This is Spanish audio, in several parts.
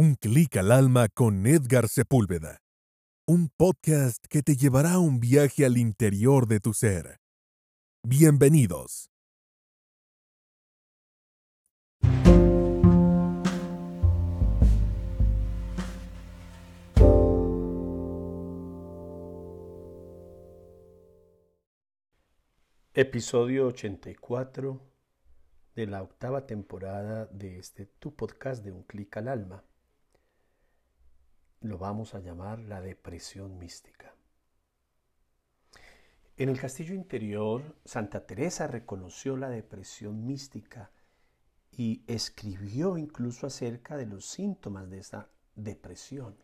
Un clic al alma con Edgar Sepúlveda. Un podcast que te llevará a un viaje al interior de tu ser. Bienvenidos. Episodio 84 de la octava temporada de este tu podcast de Un clic al alma. Lo vamos a llamar la depresión mística. En el castillo interior, Santa Teresa reconoció la depresión mística y escribió incluso acerca de los síntomas de esta depresión,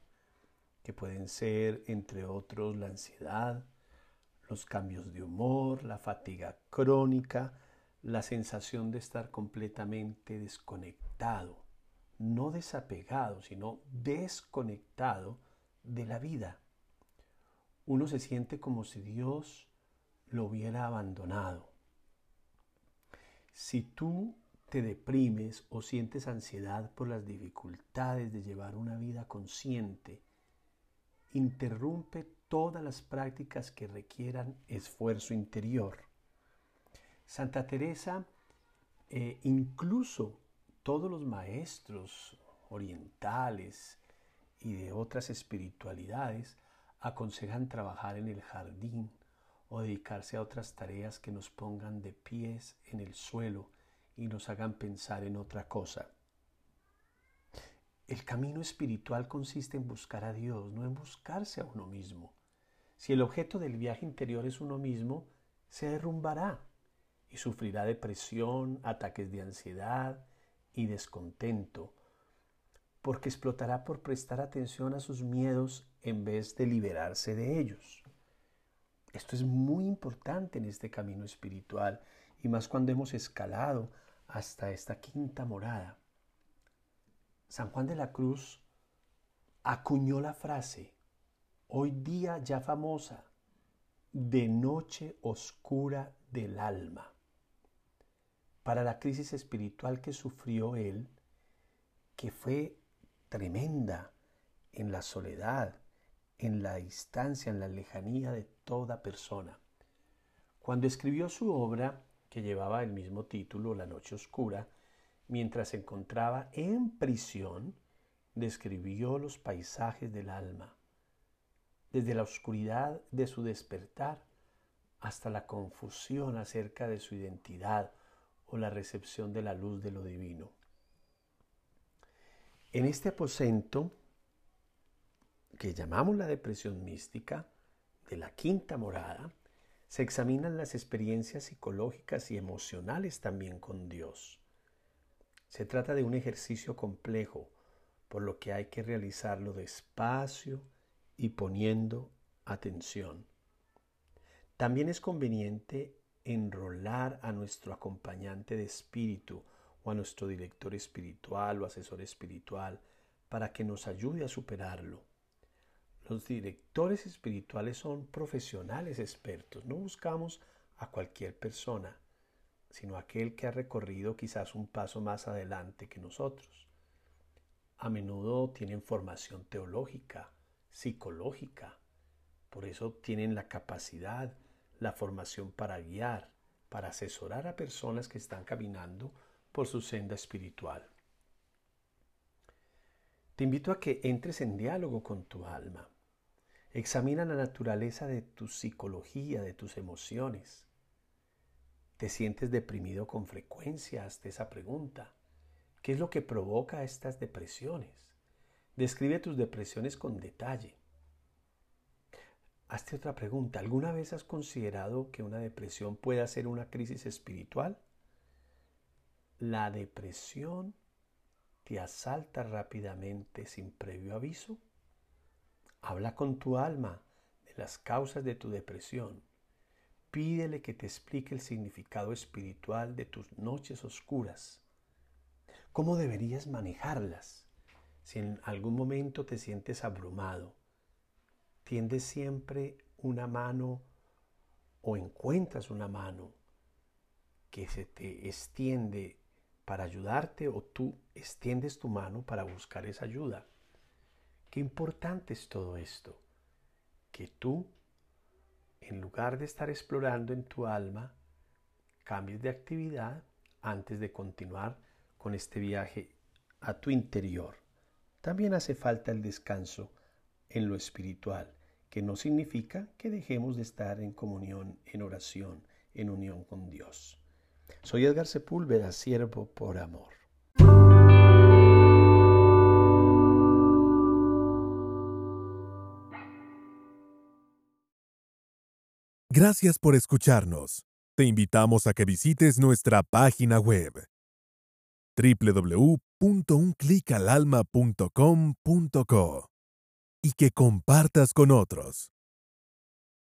que pueden ser, entre otros, la ansiedad, los cambios de humor, la fatiga crónica, la sensación de estar completamente desconectado, no desapegado, sino desconectado de la vida. Uno se siente como si Dios lo hubiera abandonado. Si tú te deprimes o sientes ansiedad por las dificultades de llevar una vida consciente, interrumpe todas las prácticas que requieran esfuerzo interior. Santa Teresa, eh, incluso todos los maestros orientales y de otras espiritualidades aconsejan trabajar en el jardín o dedicarse a otras tareas que nos pongan de pies en el suelo y nos hagan pensar en otra cosa. El camino espiritual consiste en buscar a Dios, no en buscarse a uno mismo. Si el objeto del viaje interior es uno mismo, se derrumbará y sufrirá depresión, ataques de ansiedad y descontento, porque explotará por prestar atención a sus miedos en vez de liberarse de ellos. Esto es muy importante en este camino espiritual y más cuando hemos escalado hasta esta quinta morada. San Juan de la Cruz acuñó la frase, hoy día ya famosa, de noche oscura del alma para la crisis espiritual que sufrió él, que fue tremenda en la soledad, en la distancia, en la lejanía de toda persona. Cuando escribió su obra, que llevaba el mismo título, La Noche Oscura, mientras se encontraba en prisión, describió los paisajes del alma, desde la oscuridad de su despertar hasta la confusión acerca de su identidad o la recepción de la luz de lo divino. En este aposento, que llamamos la depresión mística, de la quinta morada, se examinan las experiencias psicológicas y emocionales también con Dios. Se trata de un ejercicio complejo, por lo que hay que realizarlo despacio y poniendo atención. También es conveniente enrolar a nuestro acompañante de espíritu o a nuestro director espiritual o asesor espiritual para que nos ayude a superarlo. Los directores espirituales son profesionales expertos, no buscamos a cualquier persona, sino aquel que ha recorrido quizás un paso más adelante que nosotros. A menudo tienen formación teológica, psicológica, por eso tienen la capacidad la formación para guiar, para asesorar a personas que están caminando por su senda espiritual. Te invito a que entres en diálogo con tu alma. Examina la naturaleza de tu psicología, de tus emociones. ¿Te sientes deprimido con frecuencia? Hazte esa pregunta. ¿Qué es lo que provoca estas depresiones? Describe tus depresiones con detalle. Hazte otra pregunta. ¿Alguna vez has considerado que una depresión pueda ser una crisis espiritual? ¿La depresión te asalta rápidamente sin previo aviso? Habla con tu alma de las causas de tu depresión. Pídele que te explique el significado espiritual de tus noches oscuras. ¿Cómo deberías manejarlas? Si en algún momento te sientes abrumado, tiende siempre una mano o encuentras una mano que se te extiende para ayudarte o tú extiendes tu mano para buscar esa ayuda. Qué importante es todo esto. Que tú, en lugar de estar explorando en tu alma, cambies de actividad antes de continuar con este viaje a tu interior. También hace falta el descanso en lo espiritual, que no significa que dejemos de estar en comunión, en oración, en unión con Dios. Soy Edgar Sepúlveda, siervo por amor. Gracias por escucharnos. Te invitamos a que visites nuestra página web www.unclicalalma.com.co y que compartas con otros.